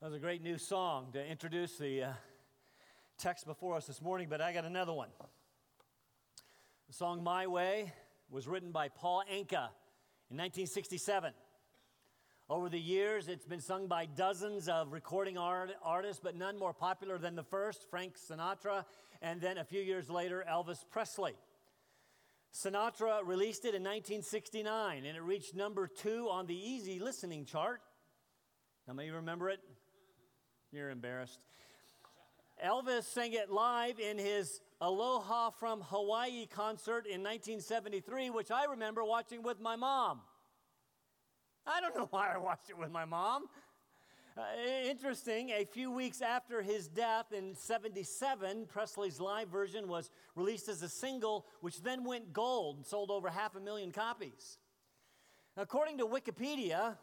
That was a great new song to introduce the uh, text before us this morning, but I got another one. The song My Way was written by Paul Anka in 1967. Over the years, it's been sung by dozens of recording art- artists, but none more popular than the first, Frank Sinatra, and then a few years later, Elvis Presley. Sinatra released it in 1969, and it reached number two on the easy listening chart. How many remember it? You're embarrassed. Elvis sang it live in his Aloha from Hawaii concert in 1973, which I remember watching with my mom. I don't know why I watched it with my mom. Uh, interesting, a few weeks after his death in 77, Presley's live version was released as a single, which then went gold and sold over half a million copies. According to Wikipedia,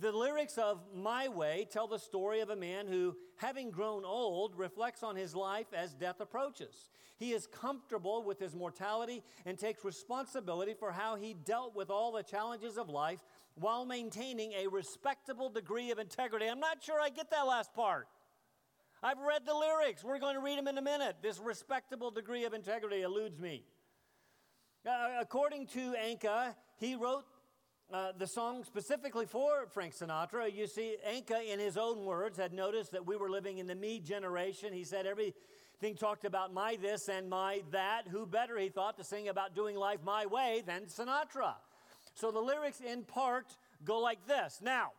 the lyrics of My Way tell the story of a man who, having grown old, reflects on his life as death approaches. He is comfortable with his mortality and takes responsibility for how he dealt with all the challenges of life while maintaining a respectable degree of integrity. I'm not sure I get that last part. I've read the lyrics. We're going to read them in a minute. This respectable degree of integrity eludes me. Uh, according to Anka, he wrote uh, the song specifically for Frank Sinatra. You see, Anka, in his own words, had noticed that we were living in the me generation. He said everything talked about my this and my that. Who better, he thought, to sing about doing life my way than Sinatra? So the lyrics, in part, go like this Now,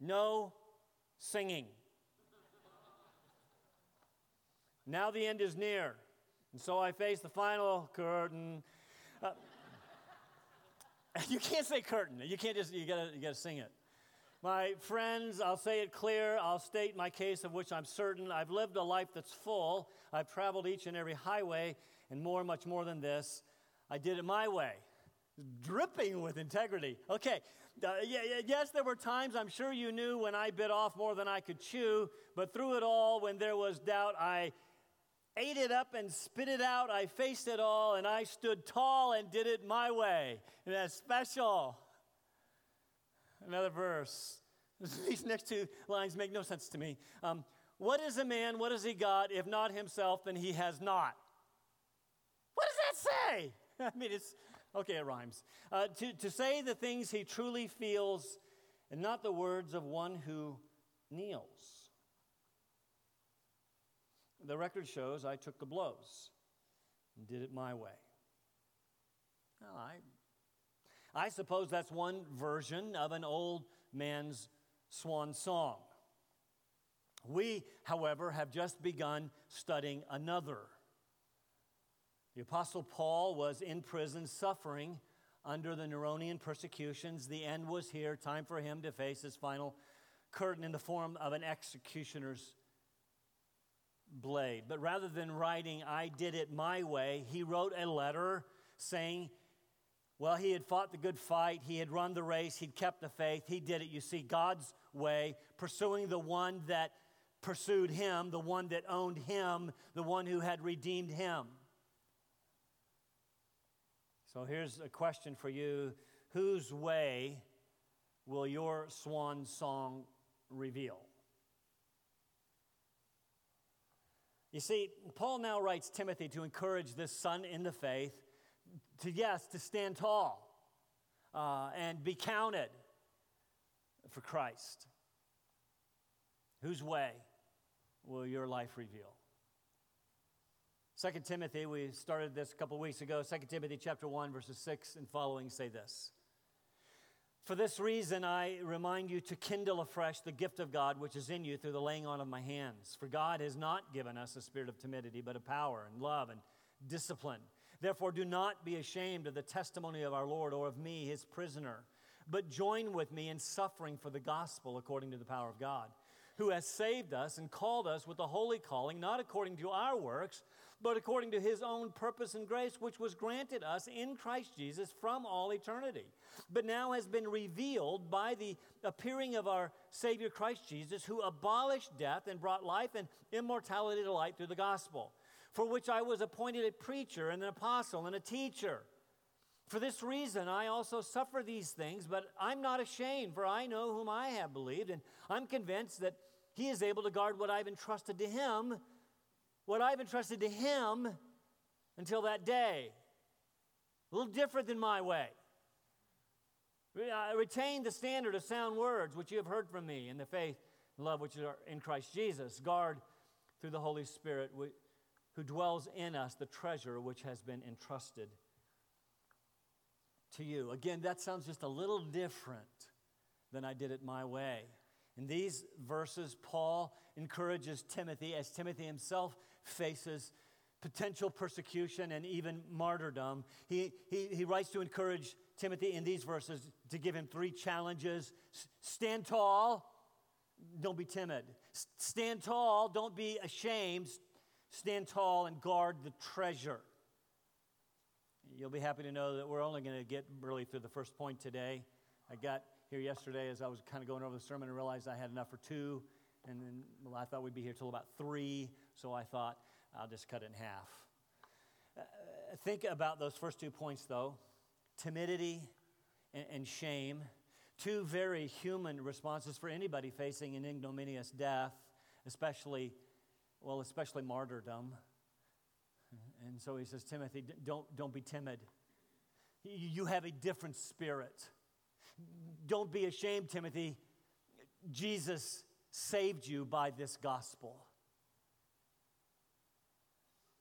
no singing. now the end is near. And so I face the final curtain. You can't say curtain. You can't just, you gotta, you gotta sing it. My friends, I'll say it clear. I'll state my case of which I'm certain. I've lived a life that's full. I've traveled each and every highway and more, much more than this. I did it my way, dripping with integrity. Okay, uh, yeah, yes, there were times I'm sure you knew when I bit off more than I could chew, but through it all, when there was doubt, I ate it up and spit it out. I faced it all and I stood tall and did it my way. And that's special. Another verse. These next two lines make no sense to me. Um, what is a man? What has he got? If not himself, then he has not. What does that say? I mean, it's okay, it rhymes. Uh, to, to say the things he truly feels and not the words of one who kneels. The record shows I took the blows and did it my way. Well, I, I suppose that's one version of an old man's swan song. We, however, have just begun studying another. The Apostle Paul was in prison suffering under the Neronian persecutions. The end was here, time for him to face his final curtain in the form of an executioner's blade. But rather than writing, I did it my way, he wrote a letter saying, well, he had fought the good fight, he had run the race, he'd kept the faith, he did it, you see, God's way, pursuing the one that pursued him, the one that owned him, the one who had redeemed him. So here's a question for you Whose way will your swan song reveal? You see, Paul now writes Timothy to encourage this son in the faith to, yes, to stand tall uh, and be counted for Christ. Whose way will your life reveal? 2 Timothy, we started this a couple weeks ago. 2 Timothy chapter 1, verses 6 and following say this. For this reason, I remind you to kindle afresh the gift of God which is in you through the laying on of my hands. For God has not given us a spirit of timidity, but of power and love and discipline. Therefore, do not be ashamed of the testimony of our Lord or of me, his prisoner, but join with me in suffering for the gospel according to the power of God who has saved us and called us with a holy calling, not according to our works, but according to his own purpose and grace, which was granted us in Christ Jesus from all eternity, but now has been revealed by the appearing of our Savior Christ Jesus, who abolished death and brought life and immortality to light through the gospel, for which I was appointed a preacher and an apostle and a teacher. For this reason, I also suffer these things, but I'm not ashamed, for I know whom I have believed, and I'm convinced that he is able to guard what I've entrusted to him, what I've entrusted to him until that day. A little different than my way. I retain the standard of sound words which you have heard from me in the faith and love which are in Christ Jesus. Guard through the Holy Spirit who dwells in us the treasure which has been entrusted to you. Again, that sounds just a little different than I did it my way. In these verses, Paul encourages Timothy as Timothy himself faces potential persecution and even martyrdom. He, he, he writes to encourage Timothy in these verses to give him three challenges stand tall, don't be timid. Stand tall, don't be ashamed. Stand tall and guard the treasure. You'll be happy to know that we're only going to get really through the first point today. I got here yesterday as I was kind of going over the sermon and realized I had enough for two. And then well, I thought we'd be here till about three. So I thought I'll just cut it in half. Uh, think about those first two points, though timidity and, and shame. Two very human responses for anybody facing an ignominious death, especially, well, especially martyrdom. And so he says, Timothy, don't, don't be timid. You have a different spirit. Don't be ashamed, Timothy. Jesus saved you by this gospel.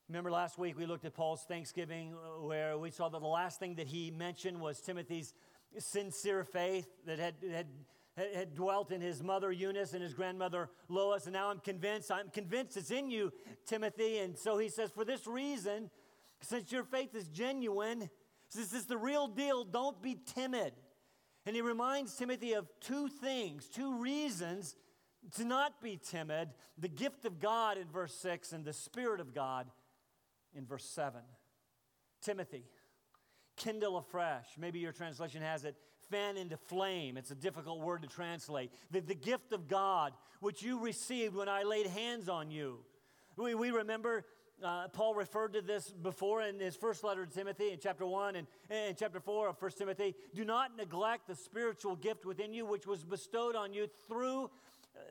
Remember last week we looked at Paul's Thanksgiving, where we saw that the last thing that he mentioned was Timothy's sincere faith that had, had had dwelt in his mother Eunice and his grandmother Lois, and now I'm convinced, I'm convinced it's in you, Timothy. And so he says, For this reason, since your faith is genuine, since it's the real deal, don't be timid. And he reminds Timothy of two things, two reasons to not be timid the gift of God in verse 6 and the Spirit of God in verse 7. Timothy, kindle afresh. Maybe your translation has it fan into flame. It's a difficult word to translate. The, the gift of God, which you received when I laid hands on you. We, we remember uh, Paul referred to this before in his first letter to Timothy in chapter 1 and in chapter 4 of 1 Timothy. Do not neglect the spiritual gift within you, which was bestowed on you through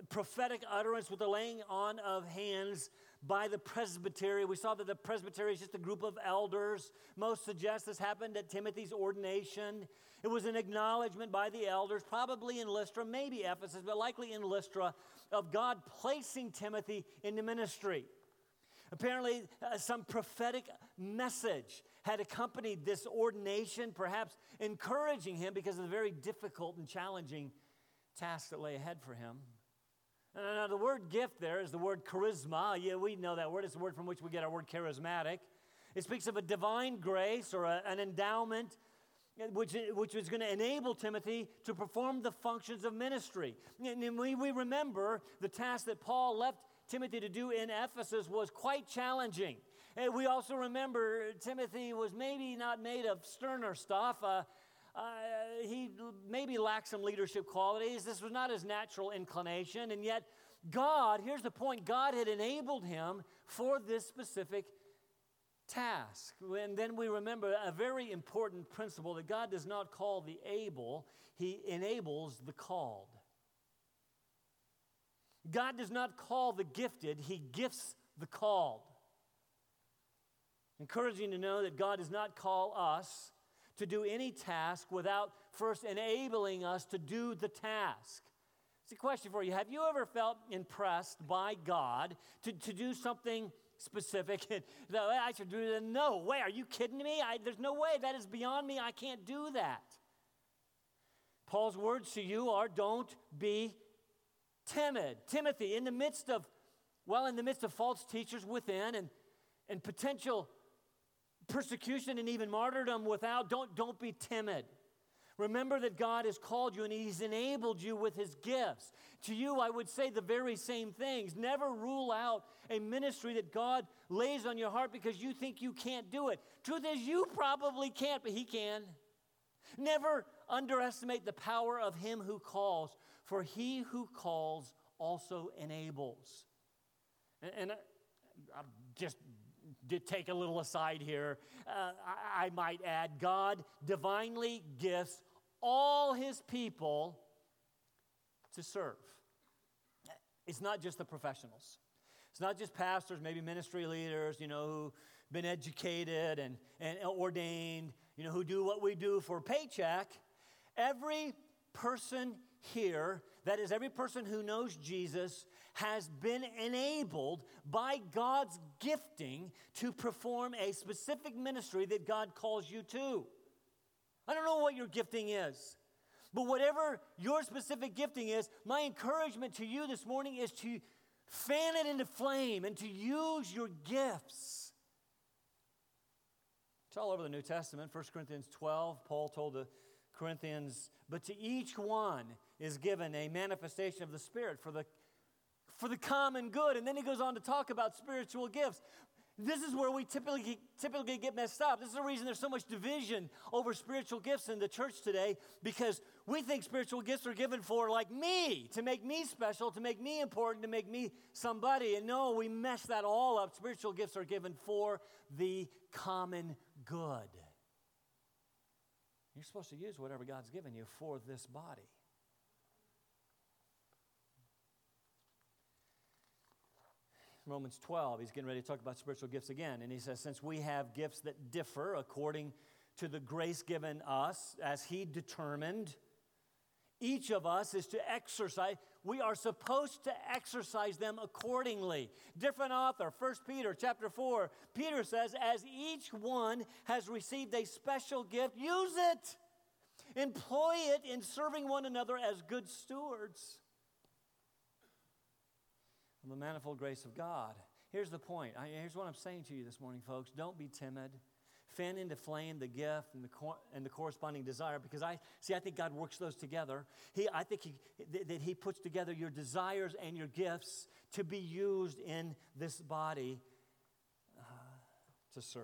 prophetic utterance with the laying on of hands by the presbytery. We saw that the presbytery is just a group of elders. Most suggest this happened at Timothy's ordination. It was an acknowledgement by the elders, probably in Lystra, maybe Ephesus, but likely in Lystra, of God placing Timothy in the ministry. Apparently, uh, some prophetic message had accompanied this ordination, perhaps encouraging him because of the very difficult and challenging task that lay ahead for him. Now, the word gift there is the word charisma. Yeah, we know that word. It's the word from which we get our word charismatic. It speaks of a divine grace or a, an endowment which, which was going to enable Timothy to perform the functions of ministry. And we, we remember the task that Paul left Timothy to do in Ephesus was quite challenging. And we also remember Timothy was maybe not made of sterner stuff. Uh, uh, he maybe lacked some leadership qualities. This was not his natural inclination. And yet, God, here's the point God had enabled him for this specific task. And then we remember a very important principle that God does not call the able, He enables the called. God does not call the gifted, He gifts the called. Encouraging to know that God does not call us to do any task without first enabling us to do the task. It's a question for you. Have you ever felt impressed by God to, to do something specific? I should do that. No way. Are you kidding me? I, there's no way. That is beyond me. I can't do that. Paul's words to you are don't be timid. Timothy, in the midst of, well, in the midst of false teachers within and, and potential persecution and even martyrdom without, don't, don't be timid. Remember that God has called you and He's enabled you with His gifts. To you, I would say the very same things. Never rule out a ministry that God lays on your heart because you think you can't do it. Truth is, you probably can't, but He can. Never underestimate the power of Him who calls, for He who calls also enables. And, and I, I'm just did take a little aside here. Uh, I, I might add, God divinely gifts all his people to serve. It's not just the professionals. It's not just pastors, maybe ministry leaders, you know, who've been educated and, and ordained, you know, who do what we do for paycheck. Every person here, that is, every person who knows Jesus, has been enabled by God's gifting to perform a specific ministry that God calls you to. I don't know what your gifting is, but whatever your specific gifting is, my encouragement to you this morning is to fan it into flame and to use your gifts. It's all over the New Testament. 1 Corinthians 12, Paul told the Corinthians, but to each one is given a manifestation of the Spirit for the for the common good. And then he goes on to talk about spiritual gifts. This is where we typically, typically get messed up. This is the reason there's so much division over spiritual gifts in the church today because we think spiritual gifts are given for, like me, to make me special, to make me important, to make me somebody. And no, we mess that all up. Spiritual gifts are given for the common good. You're supposed to use whatever God's given you for this body. Romans 12, he's getting ready to talk about spiritual gifts again. And he says, Since we have gifts that differ according to the grace given us, as he determined, each of us is to exercise, we are supposed to exercise them accordingly. Different author, 1 Peter chapter 4, Peter says, As each one has received a special gift, use it. Employ it in serving one another as good stewards of the manifold grace of God. Here's the point. I, here's what I'm saying to you this morning, folks. Don't be timid. Fan into flame the gift and the, and the corresponding desire because I see, I think God works those together. He, I think he, th- that He puts together your desires and your gifts to be used in this body uh, to serve.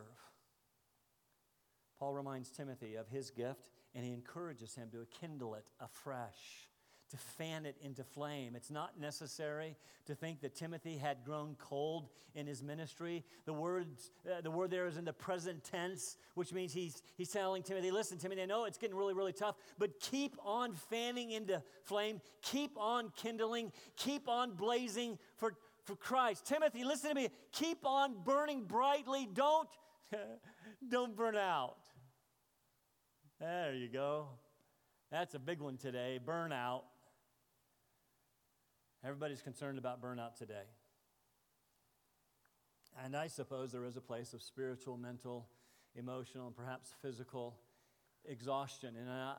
Paul reminds Timothy of his gift and he encourages him to kindle it afresh to fan it into flame. It's not necessary to think that Timothy had grown cold in his ministry. The, words, uh, the word there is in the present tense, which means he's, he's telling Timothy, listen, Timothy, I know it's getting really, really tough, but keep on fanning into flame, keep on kindling, keep on blazing for, for Christ. Timothy, listen to me, keep on burning brightly. Don't, don't burn out. There you go. That's a big one today burnout. Everybody's concerned about burnout today. And I suppose there is a place of spiritual, mental, emotional, and perhaps physical exhaustion. And I,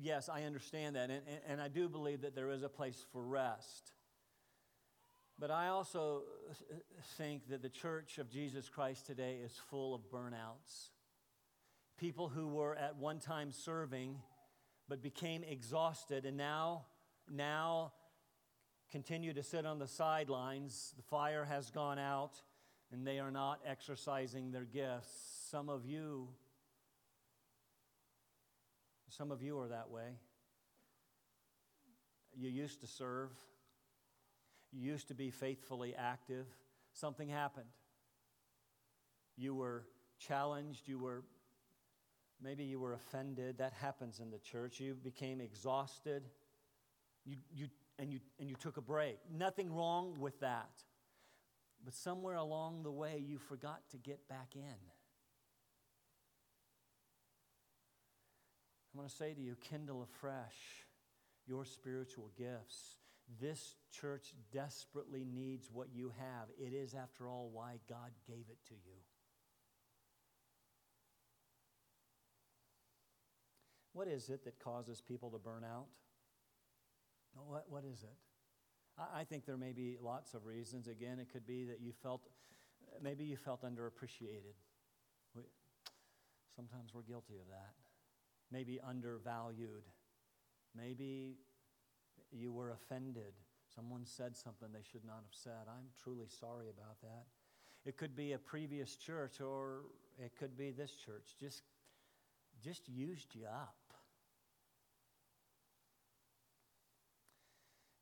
yes, I understand that. And, and I do believe that there is a place for rest. But I also think that the church of Jesus Christ today is full of burnouts. People who were at one time serving but became exhausted and now, now continue to sit on the sidelines. The fire has gone out and they are not exercising their gifts. Some of you, some of you are that way. You used to serve, you used to be faithfully active. Something happened. You were challenged, you were maybe you were offended. That happens in the church. You became exhausted. You, you and you, and you took a break. Nothing wrong with that. But somewhere along the way, you forgot to get back in. I want to say to you kindle afresh your spiritual gifts. This church desperately needs what you have. It is, after all, why God gave it to you. What is it that causes people to burn out? What, what is it? I, I think there may be lots of reasons. Again, it could be that you felt, maybe you felt underappreciated. We, sometimes we're guilty of that. Maybe undervalued. Maybe you were offended. Someone said something they should not have said. I'm truly sorry about that. It could be a previous church or it could be this church. Just, just used you up.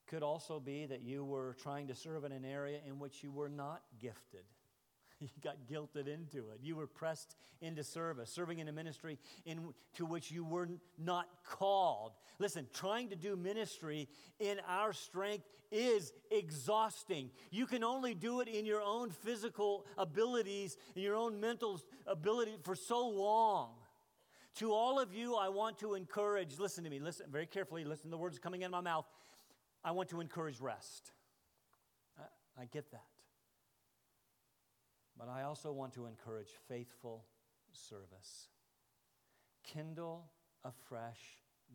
Could also be that you were trying to serve in an area in which you were not gifted. You got guilted into it. You were pressed into service, serving in a ministry in, to which you were not called. Listen, trying to do ministry in our strength is exhausting. You can only do it in your own physical abilities, in your own mental ability for so long. To all of you, I want to encourage, listen to me, listen very carefully, listen to the words coming in my mouth. I want to encourage rest. I, I get that. But I also want to encourage faithful service. Kindle afresh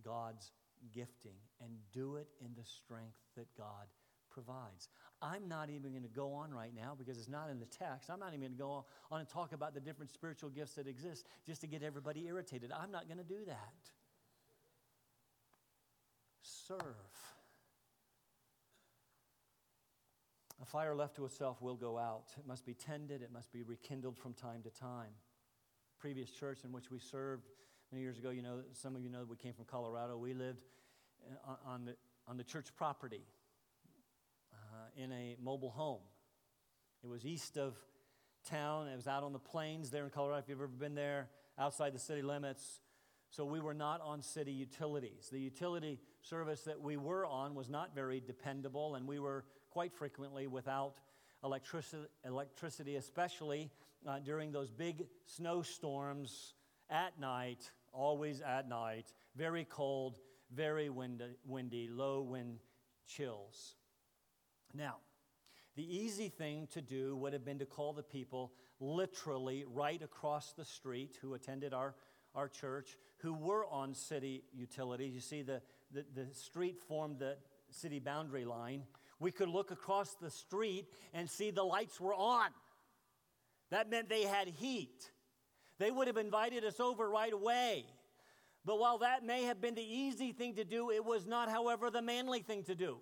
God's gifting and do it in the strength that God provides. I'm not even going to go on right now because it's not in the text. I'm not even going to go on and talk about the different spiritual gifts that exist just to get everybody irritated. I'm not going to do that. Serve. A fire left to itself will go out. It must be tended, it must be rekindled from time to time. Previous church in which we served many years ago, you know, some of you know we came from Colorado. We lived uh, on the, on the church property uh, in a mobile home. It was east of town, it was out on the plains there in Colorado. If you've ever been there, outside the city limits. So we were not on city utilities. The utility service that we were on was not very dependable, and we were quite frequently without electricity, electricity especially uh, during those big snowstorms at night, always at night, very cold, very windy, windy low wind chills. Now, the easy thing to do would have been to call the people literally right across the street who attended our, our church, who were on city utilities. You see, the, the, the street formed the city boundary line. We could look across the street and see the lights were on. That meant they had heat. They would have invited us over right away. But while that may have been the easy thing to do, it was not, however, the manly thing to do.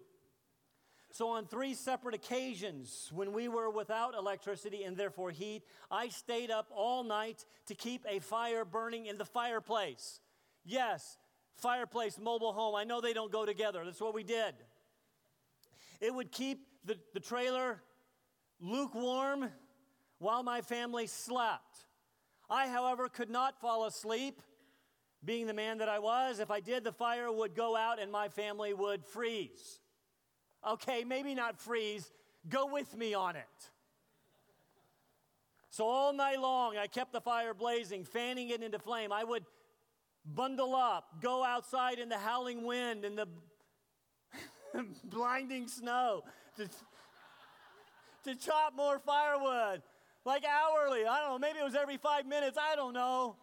So, on three separate occasions, when we were without electricity and therefore heat, I stayed up all night to keep a fire burning in the fireplace. Yes, fireplace, mobile home. I know they don't go together. That's what we did. It would keep the, the trailer lukewarm while my family slept. I, however, could not fall asleep. Being the man that I was, if I did, the fire would go out and my family would freeze. Okay, maybe not freeze, go with me on it. So all night long, I kept the fire blazing, fanning it into flame. I would bundle up, go outside in the howling wind and the blinding snow to, to chop more firewood, like hourly. I don't know, maybe it was every five minutes, I don't know.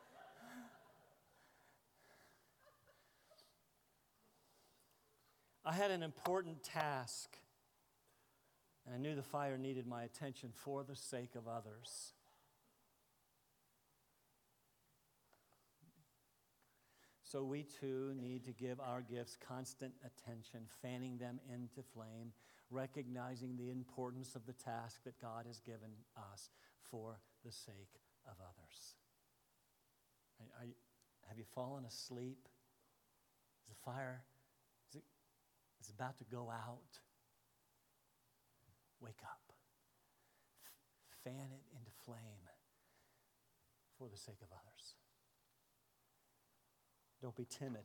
I had an important task, and I knew the fire needed my attention for the sake of others. So we too need to give our gifts constant attention, fanning them into flame, recognizing the importance of the task that God has given us for the sake of others. Are, are have you fallen asleep? Is the fire is it, is about to go out? Wake up. F- fan it into flame for the sake of others. Don't be timid.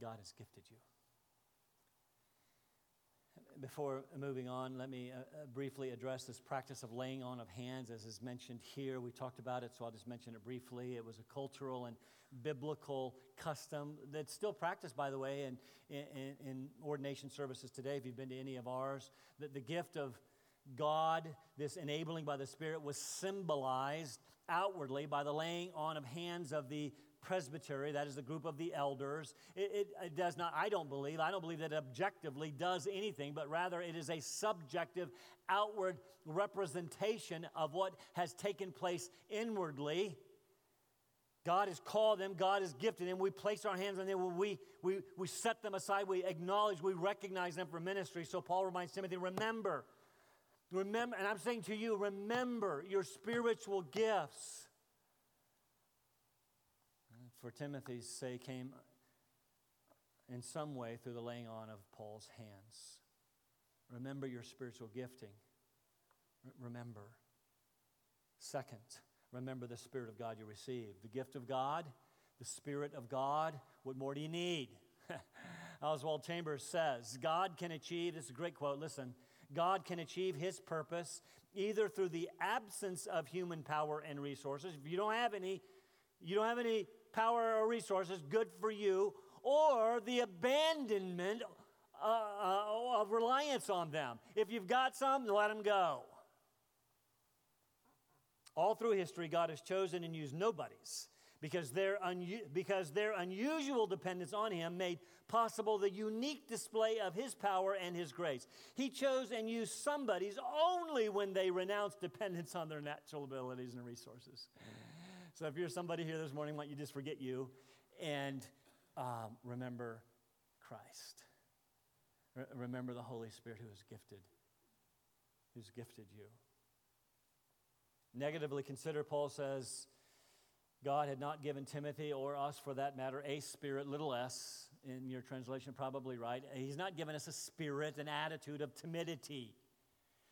God has gifted you. Before moving on, let me uh, uh, briefly address this practice of laying on of hands, as is mentioned here. We talked about it, so I'll just mention it briefly. It was a cultural and biblical custom that's still practiced, by the way, in, in, in ordination services today. If you've been to any of ours, that the gift of God, this enabling by the Spirit, was symbolized outwardly by the laying on of hands of the presbytery, that is the group of the elders. It, it, it, does not, I don't believe, I don't believe that objectively does anything, but rather it is a subjective, outward representation of what has taken place inwardly. God has called them, God has gifted them. We place our hands on them, we, we, we set them aside, we acknowledge, we recognize them for ministry. So Paul reminds Timothy, remember Remember, and I'm saying to you, remember your spiritual gifts. For Timothy's sake, came in some way through the laying on of Paul's hands. Remember your spiritual gifting. R- remember. Second, remember the Spirit of God you received. The gift of God, the Spirit of God. What more do you need? Oswald Chambers says God can achieve, this is a great quote, listen. God can achieve his purpose either through the absence of human power and resources. If you don't have any, you don't have any power or resources, good for you, or the abandonment uh, uh, of reliance on them. If you've got some, let them go. All through history, God has chosen and used nobodies because their, un- because their unusual dependence on Him made possible the unique display of His power and His grace. He chose and used somebody's only when they renounced dependence on their natural abilities and resources. So if you're somebody here this morning, why don't you just forget you and um, remember Christ? Re- remember the Holy Spirit who has gifted, who's gifted you. Negatively consider, Paul says, God had not given Timothy or us, for that matter, a spirit, little s, in your translation, probably right. He's not given us a spirit, an attitude of timidity.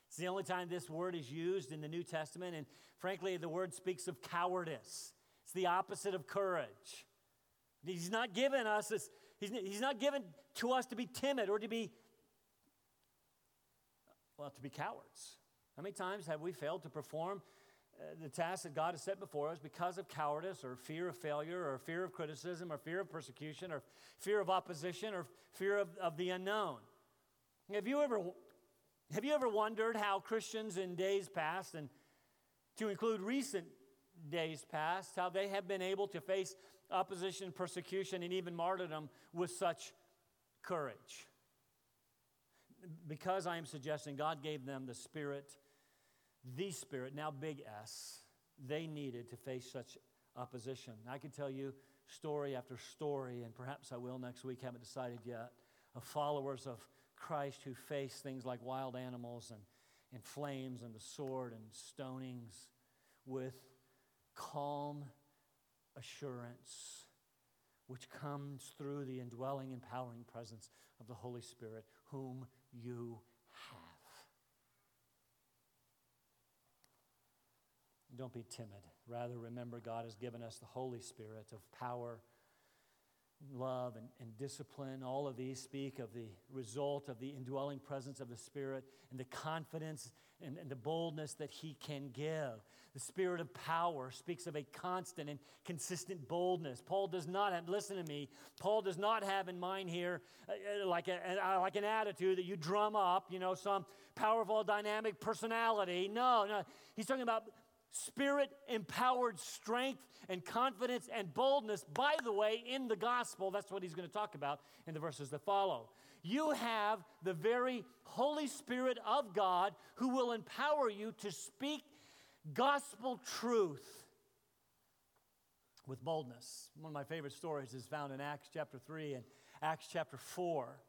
It's the only time this word is used in the New Testament, and frankly, the word speaks of cowardice. It's the opposite of courage. He's not given us this, he's, he's not given to us to be timid or to be, well, to be cowards. How many times have we failed to perform Uh, the task that God has set before us because of cowardice or fear of failure or fear of criticism or fear of persecution or fear of opposition or fear of, of the unknown. Have you, ever, have you ever wondered how Christians in days past, and to include recent days past, how they have been able to face opposition, persecution, and even martyrdom with such courage? Because I am suggesting God gave them the Spirit the Spirit, now big S, they needed to face such opposition. I could tell you story after story, and perhaps I will next week, haven't decided yet, of followers of Christ who face things like wild animals and, and flames and the sword and stonings with calm assurance, which comes through the indwelling, empowering presence of the Holy Spirit, whom you Don't be timid. Rather, remember God has given us the Holy Spirit of power, love, and, and, discipline. All of these speak of the result of the indwelling presence of the Spirit and the confidence and, and the boldness that He can give. The Spirit of power speaks of a constant and consistent boldness. Paul does not have, listen to me, Paul does not have in mind here uh, like, a, uh, like an attitude that you drum up, you know, some powerful, dynamic personality. No, no. He's talking about spirit empowered strength and confidence and boldness, by the way, in the gospel. That's what he's going to talk about in the verses that follow. You have the very Holy Spirit of God who will empower you to speak gospel truth with boldness. One of my favorite stories is found in Acts chapter 3 and Acts chapter 4.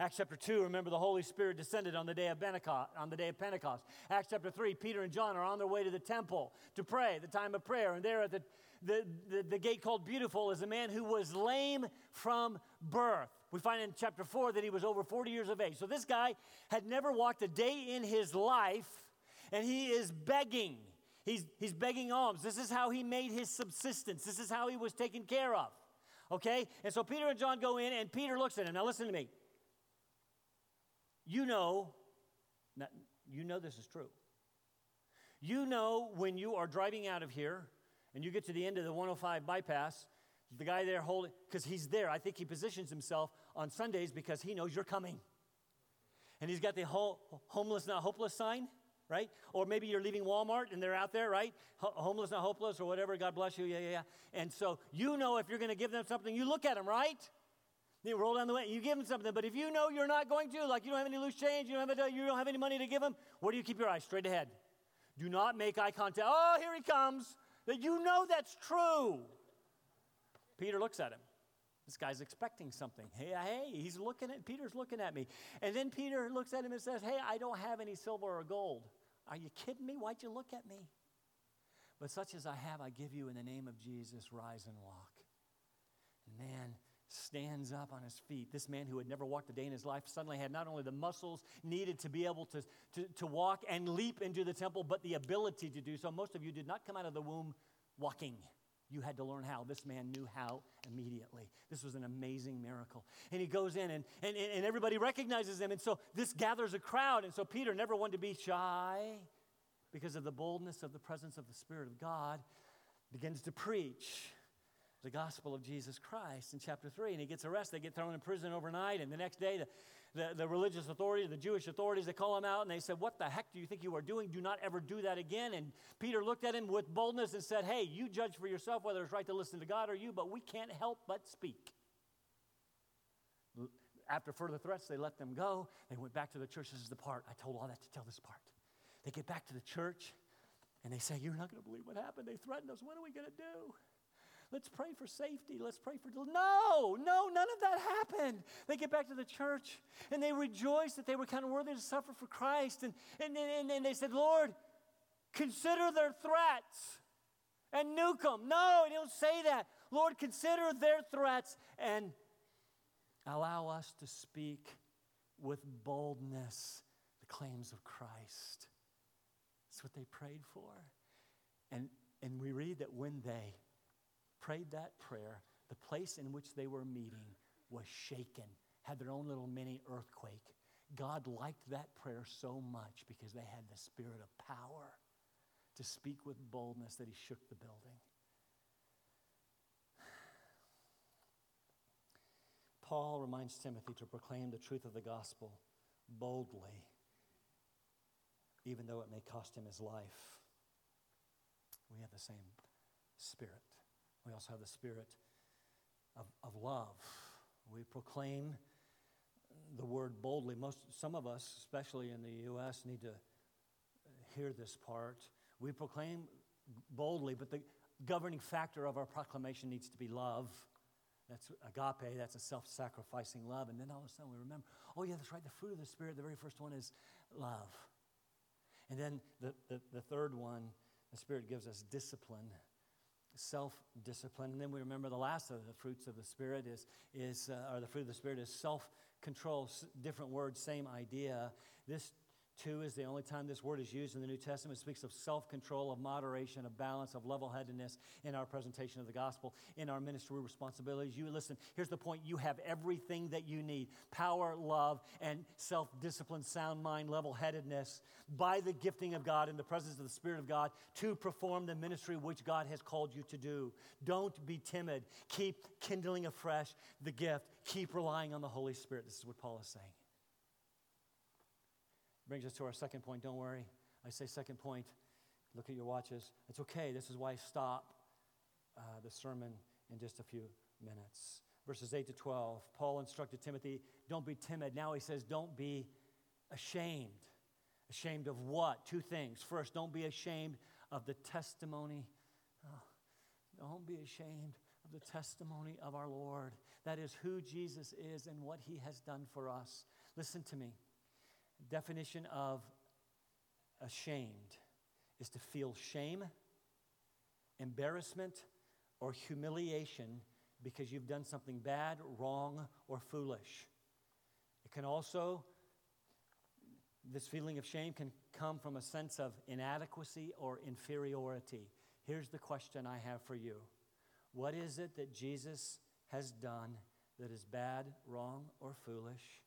Acts chapter 2, remember the Holy Spirit descended on the day of Pentecost. On the day of Pentecost. Acts chapter 3, Peter and John are on their way to the temple to pray, the time of prayer. And there at the, the, the, the gate called Beautiful is a man who was lame from birth. We find in chapter 4 that he was over 40 years of age. So this guy had never walked a day in his life, and he is begging. He's, he's begging alms. This is how he made his subsistence. This is how he was taken care of. Okay? And so Peter and John go in, and Peter looks at him. Now, listen to me. You know, you know this is true. You know when you are driving out of here and you get to the end of the 105 bypass, the guy there holding, because he's there. I think he positions himself on Sundays because he knows you're coming. And he's got the whole homeless, not hopeless sign, right? Or maybe you're leaving Walmart and they're out there, right? homeless, not hopeless, or whatever. God bless you. Yeah, yeah, yeah. And so you know if you're going to give them something, you look at them, right? You roll down the way, you give them something. But if you know you're not going to, like you don't have any loose change, you don't have, a, you don't have any money to give them, where do you keep your eyes? Straight ahead. Do not make eye contact. Oh, here he comes. That you know that's true. Peter looks at him. This guy's expecting something. Hey, hey, he's looking at Peter's looking at me. And then Peter looks at him and says, Hey, I don't have any silver or gold. Are you kidding me? Why'd you look at me? But such as I have, I give you in the name of Jesus, rise and walk. And man, stands up on his feet. This man who had never walked a day in his life suddenly had not only the muscles needed to be able to, to, to walk and leap into the temple, but the ability to do so. Most of you did not come out of the womb walking. You had to learn how. This man knew how immediately. This was an amazing miracle. And he goes in, and, and, and everybody recognizes him. And so this gathers a crowd. And so Peter never wanted to be shy because of the boldness of the presence of the Spirit of God, begins to preach the gospel of Jesus Christ in chapter 3. And he gets arrested. They get thrown in prison overnight. And the next day, the, the, the, religious authorities, the Jewish authorities, they call him out and they said, What the heck do you think you are doing? Do not ever do that again. And Peter looked at him with boldness and said, Hey, you judge for yourself whether it's right to listen to God or you, but we can't help but speak. After further threats, they let them go. They went back to the church. This is the part. I told all that to tell this part. They get back to the church and they say, You're not going to believe what happened. They threatened us. What are we going to do? Let's pray for safety. Let's pray for. No, no, none of that happened. They get back to the church and they rejoice that they were kind of worthy to suffer for Christ. And, and, and, and they said, Lord, consider their threats and nuke them. No, he don't say that. Lord, consider their threats and allow us to speak with boldness the claims of Christ. That's what they prayed for. And, and we read that when they prayed that prayer, the place in which they were meeting was shaken, had their own little mini earthquake. God liked that prayer so much because they had the spirit of power to speak with boldness that he shook the building. Paul reminds Timothy to proclaim the truth of the gospel boldly, even though it may cost him his life. We have the same spirit. We also have the spirit of, of love. We proclaim the word boldly. Most, some of us, especially in the U.S., need to hear this part. We proclaim boldly, but the governing factor of our proclamation needs to be love. That's agape, that's a self sacrificing love. And then all of a sudden we remember, oh, yeah, that's right, the fruit of the Spirit, the very first one is love. And then the, the, the third one, the Spirit gives us discipline self discipline. And then we remember the last of the fruits of the Spirit is, is uh, or the fruit of the Spirit is self control. S- different words, same idea. This Two is the only time this word is used in the New Testament. It speaks of self control, of moderation, of balance, of level headedness in our presentation of the gospel, in our ministry responsibilities. You listen, here's the point you have everything that you need power, love, and self discipline, sound mind, level headedness by the gifting of God in the presence of the Spirit of God to perform the ministry which God has called you to do. Don't be timid. Keep kindling afresh the gift. Keep relying on the Holy Spirit. This is what Paul is saying. Brings us to our second point. Don't worry. I say second point. Look at your watches. It's okay. This is why I stop uh, the sermon in just a few minutes. Verses 8 to 12. Paul instructed Timothy, don't be timid. Now he says, don't be ashamed. Ashamed of what? Two things. First, don't be ashamed of the testimony. Oh, don't be ashamed of the testimony of our Lord. That is who Jesus is and what he has done for us. Listen to me. Definition of ashamed is to feel shame, embarrassment, or humiliation because you've done something bad, wrong, or foolish. It can also, this feeling of shame can come from a sense of inadequacy or inferiority. Here's the question I have for you What is it that Jesus has done that is bad, wrong, or foolish?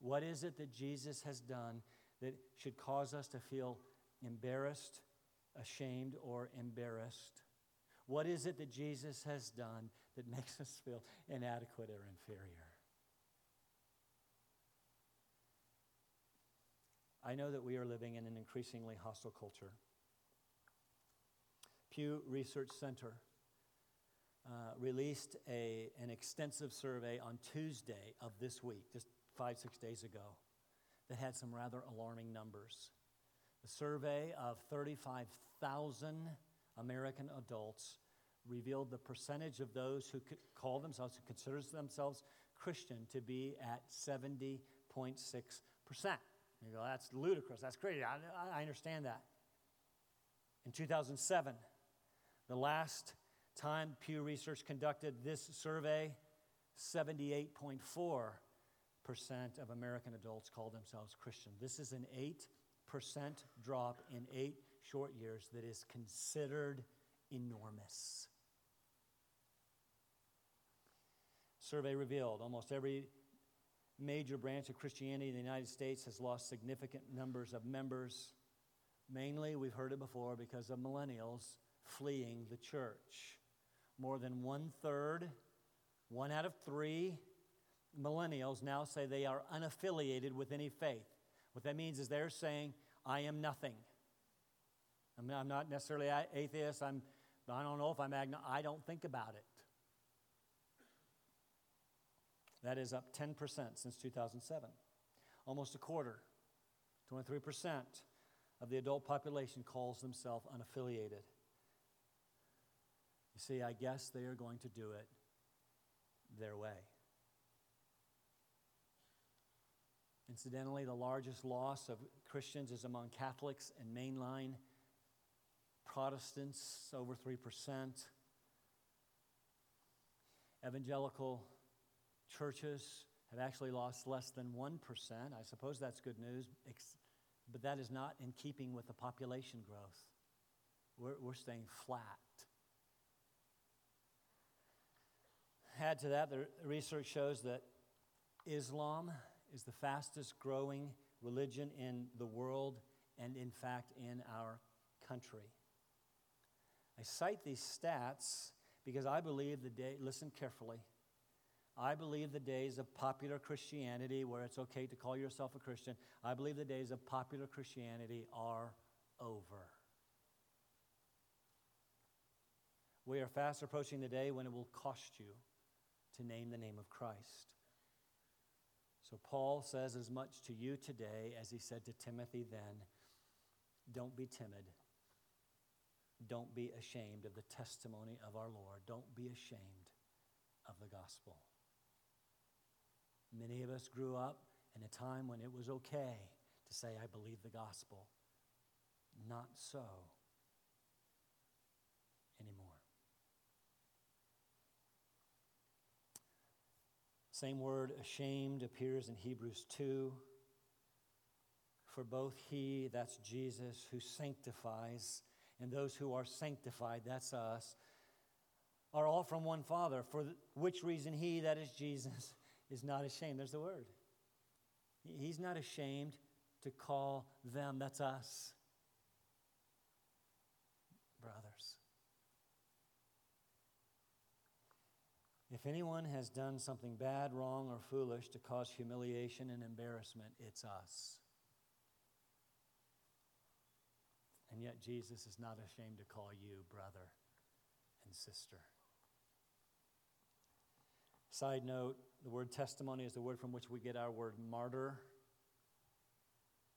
What is it that Jesus has done that should cause us to feel embarrassed, ashamed, or embarrassed? What is it that Jesus has done that makes us feel inadequate or inferior? I know that we are living in an increasingly hostile culture. Pew Research Center uh, released a, an extensive survey on Tuesday of this week, just five, six days ago that had some rather alarming numbers. The survey of 35,000 American adults revealed the percentage of those who call themselves, who consider themselves Christian, to be at 70.6%. You go, that's ludicrous. That's crazy. I, I understand that. In 2007, the last time Pew Research conducted this survey, 78.4% of American adults call themselves Christian. This is an 8% drop in eight short years that is considered enormous. Survey revealed almost every major branch of Christianity in the United States has lost significant numbers of members. Mainly, we've heard it before, because of millennials fleeing the church. More than one third, one out of three millennials now say they are unaffiliated with any faith. What that means is they're saying, I am nothing. I'm not necessarily atheist. I'm, I don't know if I'm agnostic. I don't think about it. That is up 10% since 2007. Almost a quarter, 23% of the adult population calls themselves unaffiliated. You see, I guess they are going to do it their way. Incidentally, the largest loss of Christians is among Catholics and mainline Protestants, over 3%. Evangelical churches have actually lost less than 1%. I suppose that's good news, but that is not in keeping with the population growth. We're, we're staying flat. Add to that, the research shows that Islam is the fastest growing religion in the world and, in fact, in our country. I cite these stats because I believe the day, listen carefully, I believe the days of popular Christianity, where it's okay to call yourself a Christian, I believe the days of popular Christianity are over. We are fast approaching the day when it will cost you to name the name of Christ. So, Paul says as much to you today as he said to Timothy then don't be timid. Don't be ashamed of the testimony of our Lord. Don't be ashamed of the gospel. Many of us grew up in a time when it was okay to say, I believe the gospel. Not so Same word, ashamed, appears in Hebrews 2. For both he, that's Jesus, who sanctifies, and those who are sanctified, that's us, are all from one Father, for which reason he, that is Jesus, is not ashamed. There's the word. He's not ashamed to call them, that's us, If anyone has done something bad, wrong, or foolish to cause humiliation and embarrassment, it's us. And yet, Jesus is not ashamed to call you brother and sister. Side note the word testimony is the word from which we get our word martyr.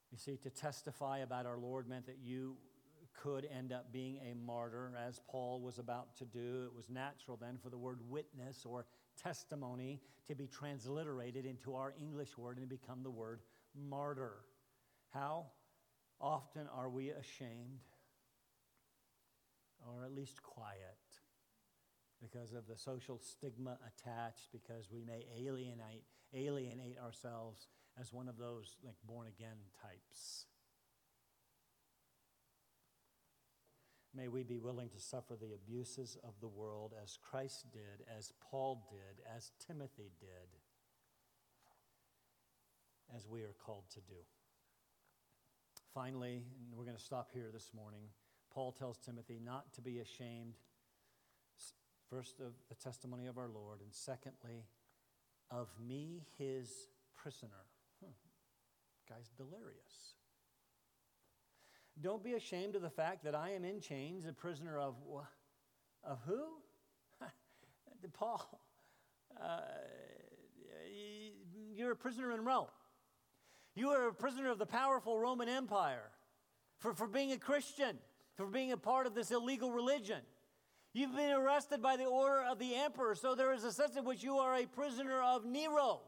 You see, to testify about our Lord meant that you could end up being a martyr, as Paul was about to do. It was natural then for the word witness or testimony to be transliterated into our English word and become the word martyr. How often are we ashamed, or at least quiet? because of the social stigma attached, because we may alienate, alienate ourselves as one of those like born again types. May we be willing to suffer the abuses of the world as Christ did, as Paul did, as Timothy did, as we are called to do. Finally, and we're going to stop here this morning, Paul tells Timothy not to be ashamed First, of the testimony of our Lord, and secondly, of me, his prisoner. Hmm. Guy's delirious. Don't be ashamed of the fact that I am in chains, a prisoner of, of who? Paul. Uh, you're a prisoner in Rome. You are a prisoner of the powerful Roman Empire for, for being a Christian, for being a part of this illegal religion. You've been arrested by the order of the emperor, so there is a sense in which you are a prisoner of Nero.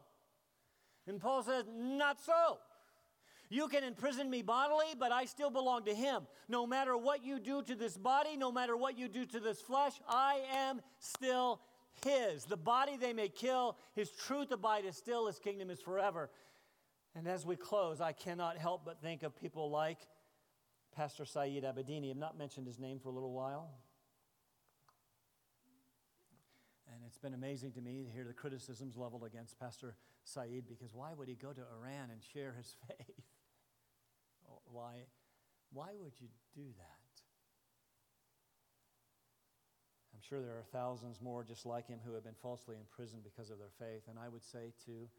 And Paul says, Not so. You can imprison me bodily, but I still belong to him. No matter what you do to this body, no matter what you do to this flesh, I am still his. The body they may kill, his truth abideth still, his kingdom is forever. And as we close, I cannot help but think of people like Pastor Saeed Abedini. I've not mentioned his name for a little while. And it's been amazing to me to hear the criticisms leveled against Pastor Saeed because why would he go to Iran and share his faith? Why, why would you do that? I'm sure there are thousands more just like him who have been falsely imprisoned because of their faith. And I would say to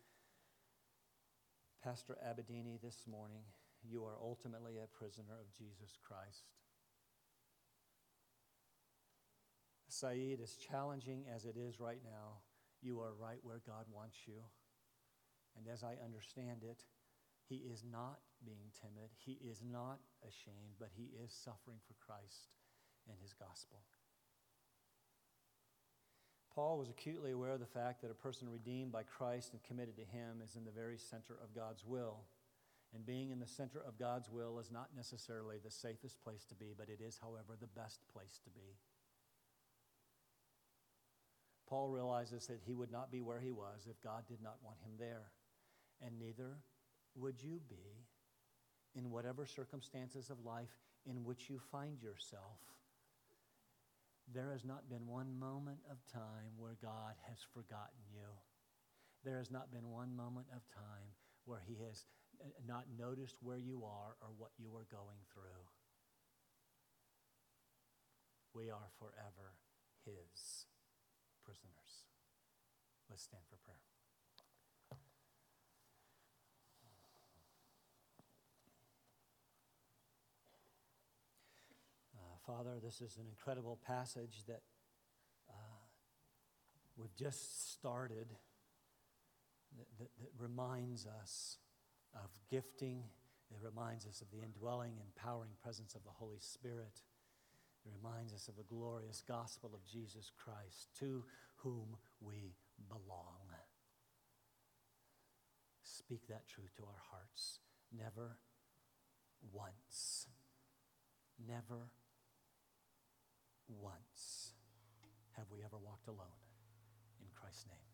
Pastor Abedini this morning, you are ultimately a prisoner of Jesus Christ. Saeed, as challenging as it is right now, you are right where God wants you. And as I understand it, he is not being timid. He is not ashamed, but he is suffering for Christ and his gospel. Paul was acutely aware of the fact that a person redeemed by Christ and committed to him is in the very center of God's will. And being in the center of God's will is not necessarily the safest place to be, but it is, however, the best place to be. Paul realizes that he would not be where he was if God did not want him there. And neither would you be in whatever circumstances of life in which you find yourself. There has not been one moment of time where God has forgotten you. There has not been one moment of time where He has uh, not noticed where you are or what you are going through. We are forever His prisoners. Let's stand for prayer. Father, this is an incredible passage that uh, we've just started that, that, that reminds us of gifting. It reminds us of the indwelling, empowering presence of the Holy Spirit. It reminds us of the glorious gospel of Jesus Christ, to whom we belong. Speak that truth to our hearts. Never once, never once have we ever walked alone. In Christ's name.